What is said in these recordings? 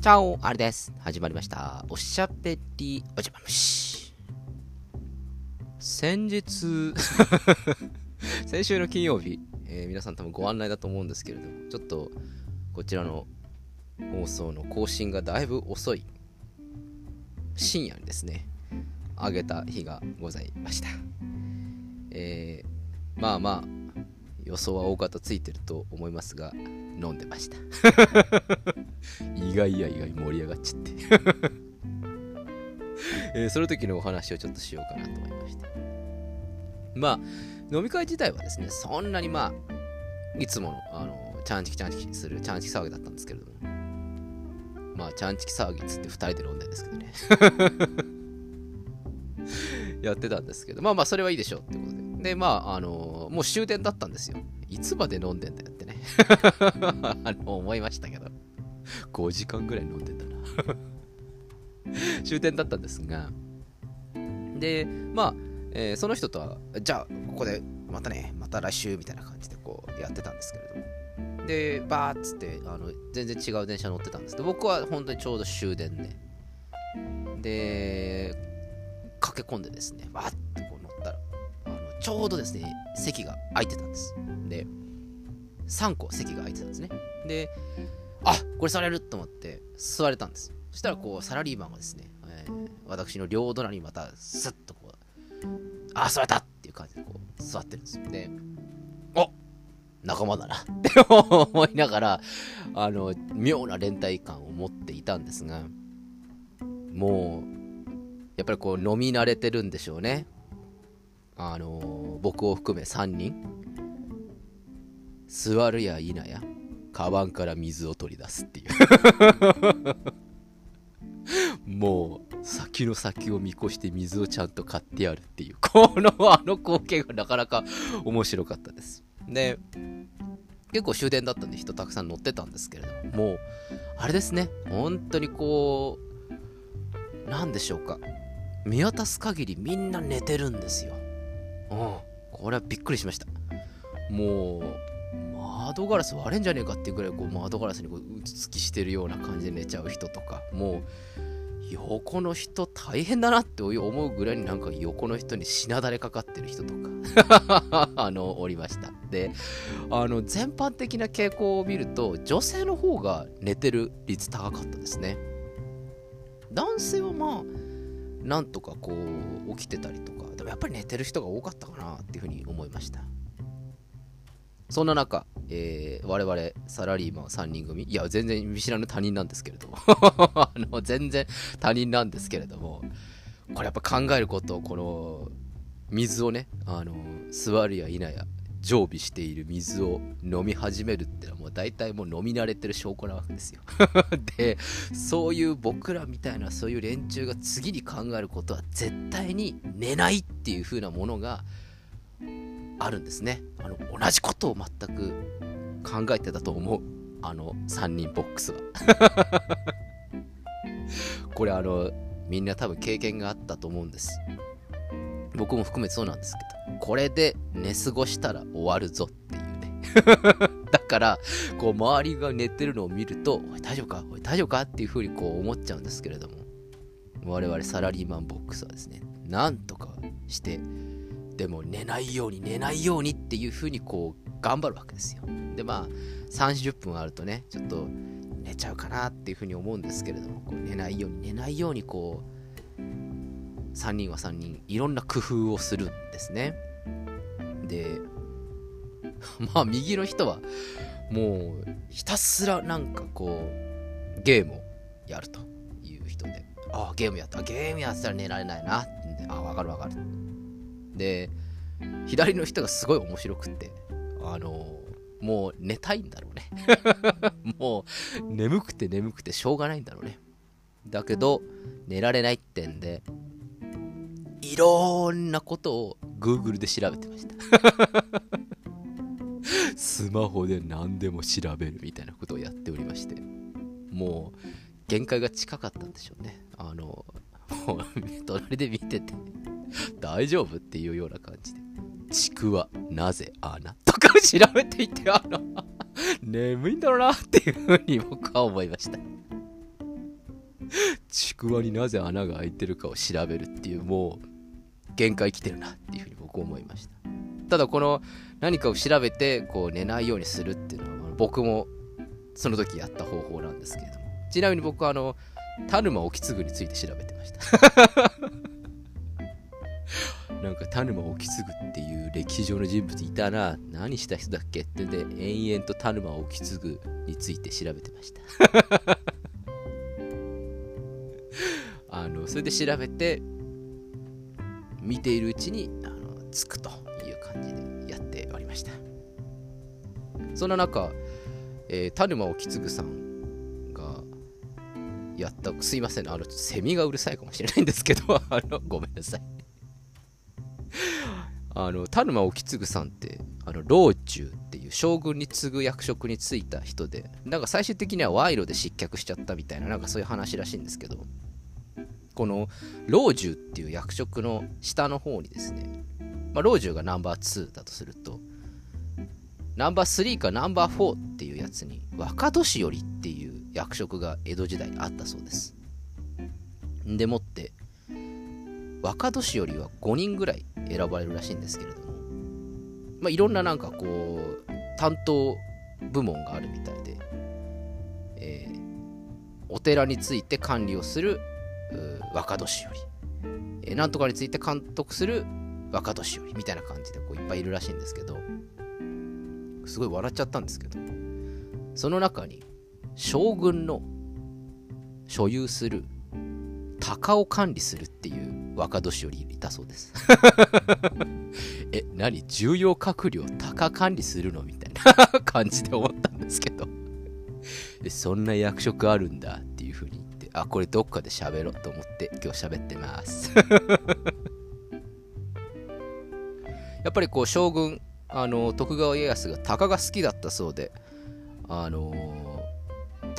チャオあれです。始まりました。おしゃべりおじゃま虫。先日、先週の金曜日、えー皆さん多分ご案内だと思うんですけれども、ちょっとこちらの放送の更新がだいぶ遅い深夜にですね、上げた日がございました。えーまあまあ、予想は大方ついてると思いますが、飲んでました。意外や意外盛り上がっちゃって、えーその時のお話をちょっとしようかなと思いましてまあ飲み会自体はですねそんなにまあいつものあのチャンチキチャンチキするチャンチキ騒ぎだったんですけれども。まあチャンチキ騒ぎっつって2人で飲んでんですけどね。やってたんですけど。まあまあそれはいいでしょうってことで。でまああのもう終電だったんですよ。いつまで飲んでんだよ。あの思いましたけど。5時間ぐらい飲んでたな。終点だったんですが。でまあ、えーその人とはじゃあここでまたねまた来週みたいな感じでこうやってたんですけれども。でバーッつってあの全然違う電車乗ってたんです。けど僕は本当にちょうど終電で。で駆け込んでですねバーッとこう乗ったらあのちょうどですね席が空いてたんです。で3個席が空いてたんですね。であこれされると思って座れたんです。そしたらこうサラリーマンがですね、えー私の両隣にまたスッとこうあ座れたっていう感じでこう座ってるんです。よでお仲間だな。っ て思いながらあの妙な連帯感を持っていたんですがもうやっぱりこう飲み慣れてるんでしょうね。あの僕を含め3人。座るや否やカバンから水を取り出すっていう。もう先の先を見越して水をちゃんと買ってやるっていう。このあの光景がなかなか面白かったです。で結構終電だったんで人たくさん乗ってたんですけれどももうあれですね。本当にこうなんでしょうか。見渡す限りみんな寝てるんですよ。うん。これはびっくりしました。もう窓ガラス割れんじゃねえかっていうぐらいこう窓ガラスにこう打ちつきしてるような感じで寝ちゃう人とかもう横の人大変だなって思うぐらいになんか横の人にしなだれかかってる人とか あのおりました。であの全般的な傾向を見ると女性の方が寝てる率高かったですね。男性はまあなんとかこう起きてたりとかでもやっぱり寝てる人が多かったかなっていうふうに思いました。そんな中、えー我々サラリーマン3人組いや全然見知らぬ他人なんですけれども あの全然他人なんですけれどもこれやっぱ考えることこの水をねあの座るや否や常備している水を飲み始めるってのはもう大体もう飲み慣れてる証拠なわけですよ。でそういう僕らみたいなそういう連中が次に考えることは絶対に寝ないっていう風なものがあるんですね。あの同じことを全く考えてたと思う。あの3人ボックスは。これあのみんな多分経験があったと思うんです。僕も含めてそうなんですけど。これで寝過ごしたら終わるぞっていうね。だからこう周りが寝てるのを見ると「おい大丈夫か？おい大丈夫か?」っていうふうにこう思っちゃうんですけれども。我々サラリーマンボックスはですねなんとかしてでも寝ないように寝ないようにっていうふうにこう頑張るわけですよ。でまあ30分あるとねちょっと寝ちゃうかなっていうふうに思うんですけれどもこう寝ないように寝ないようにこう3人は3人いろんな工夫をするんですね。で まあ右の人はもうひたすらなんかこうゲームをやるという人でああゲームやったゲームやったら寝られないなってああわかるわかる。で左の人がすごい面白くってあのもう寝たいんだろうね。もう眠くて眠くてしょうがないんだろうね。だけど寝られないってんでいろんなことを Google で調べてました。スマホで何でも調べるみたいなことをやっておりましてもう限界が近かったんでしょうね。あのもう 隣で見てて。大丈夫っていうような感じで。ちくわなぜ穴とか調べていてあの 眠いんだろうなっていうふうに僕は思いました。ちくわになぜ穴が開いてるかを調べるっていうもう限界来てるなっていうふうに僕は思いました。ただこの何かを調べてこう寝ないようにするっていうのは僕もその時やった方法なんですけれども。ちなみに僕はあの田沼意次について調べてました。田沼意次っていう歴史上の人物いたな何した人だっけってで延々と田沼意次について調べてました。あのそれで調べて見ているうちにあのつくという感じでやっておりました。そんな中、えー、田沼意次さんがやったすいませんあのセミがうるさいかもしれないんですけど あのごめんなさいあの田沼意次さんってあの老中っていう将軍に次ぐ役職に就いた人でなんか最終的には賄賂で失脚しちゃったみたいななんかそういう話らしいんですけどこの老中っていう役職の下の方にですね、まあ、老中がナンバー2だとするとナンバー3かナンバー4っていうやつに若年寄りっていう役職が江戸時代にあったそうです。でもって若年寄りは5人ぐらい選ばれるらしいんですけれども、まあ、いろんななんかこう担当部門があるみたいで、えー、お寺について管理をする若年寄り、えー、なんとかについて監督する若年寄り。みたいな感じでこういっぱいいるらしいんですけど。すごい笑っちゃったんですけど。その中に将軍の所有する鷹を管理するっていう若年寄りいたそうです。え何？重要閣僚鷹管理するの？みたいな。感じで思ったんですけど。そんな役職あるんだっていう風に言って。あこれどっかで喋ろうと思って今日喋ってます。やっぱりこう将軍あの徳川家康が鷹が好きだったそうであの、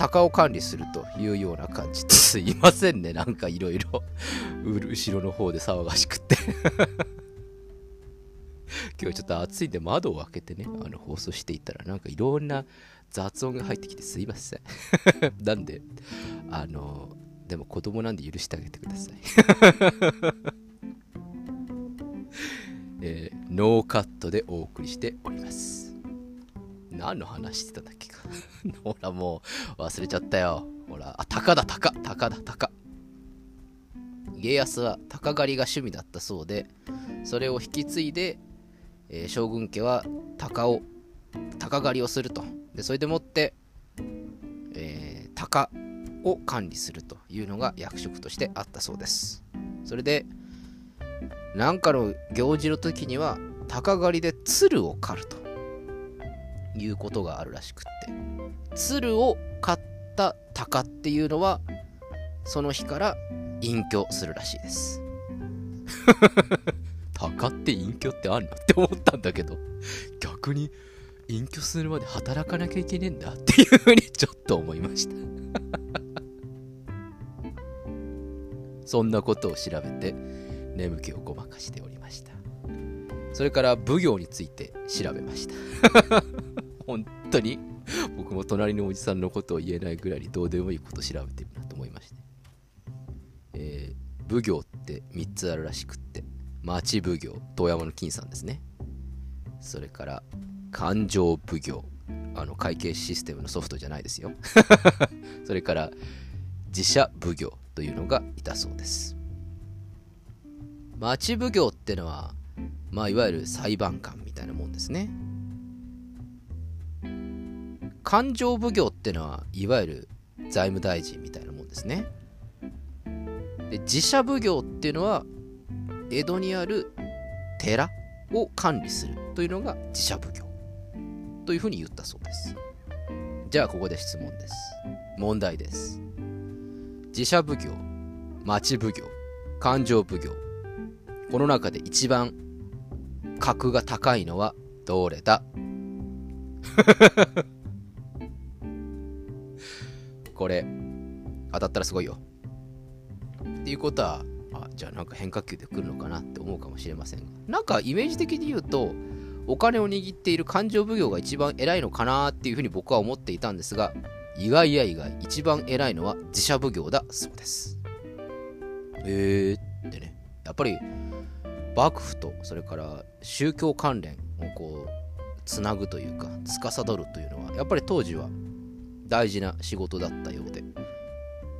鷹を管理するというような感じですいませんね。なんかいろいろ後ろの方で騒がしくって。今日ちょっと暑いんで窓を開けてねあの放送していたらなんかいろんな雑音が入ってきてすいません。なんであのー、でも子供なんで許してあげてください。えー、ノーカットでお送りしております。何の話してたんだっけか ほら、もう忘れちゃったよ。ほら、あ、鷹だ、鷹、鷹だ、鷹。家康は鷹狩りが趣味だったそうで、それを引き継いで、えー、将軍家は鷹を、鷹狩りをすると。で、それでもって、えー、鷹を管理するというのが役職としてあったそうです。それで、なんかの行事の時には鷹狩りで鶴を狩るということがあるらしくって。鶴を狩った鷹っていうのはその日から隠居するらしいです。鷹って隠居ってあんのって思ったんだけど逆に隠居するまで働かなきゃいけねえんだっていうふうにちょっと思いました。そんなことを調べて眠気をごまかしておりました。それから奉行について調べました本当に僕も隣のおじさんのことを言えないぐらいにどうでもいいこと調べてるなと思いまして、えー、奉行って3つあるらしくって町奉行遠山の金さんですね。それから勘定奉行あの会計システムのソフトじゃないですよ。それから自社奉行というのがいたそうです。町奉行ってのは、まあ、いわゆる裁判官みたいなもんですね。勘定奉行ってのは、いわゆる財務大臣みたいなもんですね。で自社奉行っていうのは、江戸にある寺を管理するというのが自社奉行というふうに言ったそうです。じゃあここで質問です。問題です。自社奉行、町奉行、勘定奉行、この中で一番格が高いのはどれだ？これ当たったらすごいよ。っていうことはあじゃあなんか変化球で来るのかなって思うかもしれませんが。なんかイメージ的に言うとお金を握っている勘定奉行が一番偉いのかなっていうふうに僕は思っていたんですが意外や意外、一番偉いのは自社奉行だそうです。えーってね、やっぱり幕府とそれから宗教関連をこうつなぐというか司るというのはやっぱり当時は大事な仕事だったようで、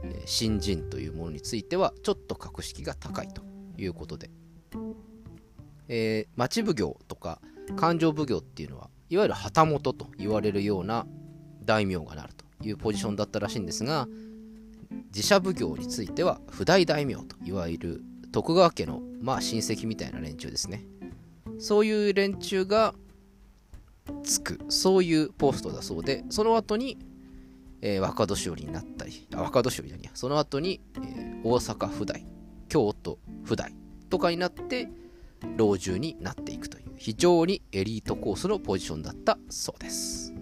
え新人というものについてはちょっと格式が高いということで、えー、町奉行とか勘定奉行っていうのはいわゆる旗本と言われるような大名がなるというポジションだったらしいんですが自社奉行については不大大名といわゆる徳川家のまあ親戚みたいな連中ですね。そういう連中がつく。そういうポストだそうでその後に、えー、若年寄りになったりあ若年寄りじゃねその後に、えー、大阪府大京都府大とかになって老中になっていくという非常にエリートコースのポジションだったそうです、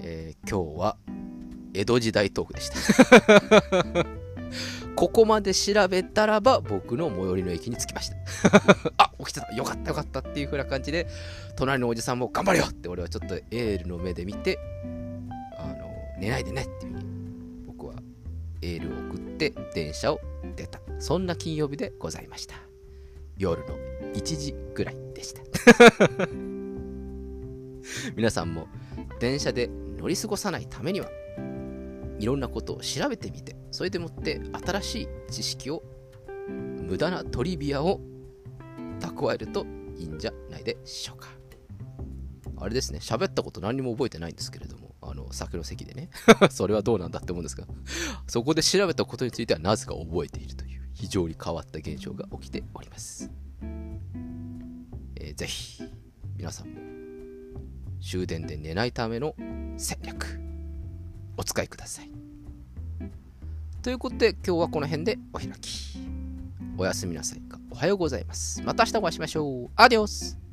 えー、今日は江戸時代トークでした。ここまで調べたらば僕の最寄りの駅に着きました。あ起きてた。よかったよかったっていう風な感じで隣のおじさんも頑張れよって俺はちょっとエールの目で見て寝ないでねっていう風に僕はエールを送って電車を出た。そんな金曜日でございました。夜の1時ぐらいでした。皆さんも電車で乗り過ごさないためにはいろんなことを調べてみてそれでもって新しい知識を無駄なトリビアを蓄えるといいんじゃないでしょうか。あれですね喋ったこと何にも覚えてないんですけれどの酒の席でね。それはどうなんだって思うんですがそこで調べたことについてはなぜか覚えているという非常に変わった現象が起きております、えー、ぜひ皆さんも終電で寝ないための戦略お使いください。ということで今日はこの辺でお開き。おやすみなさいかおはようございます。また明日お会いしましょう。アディオス。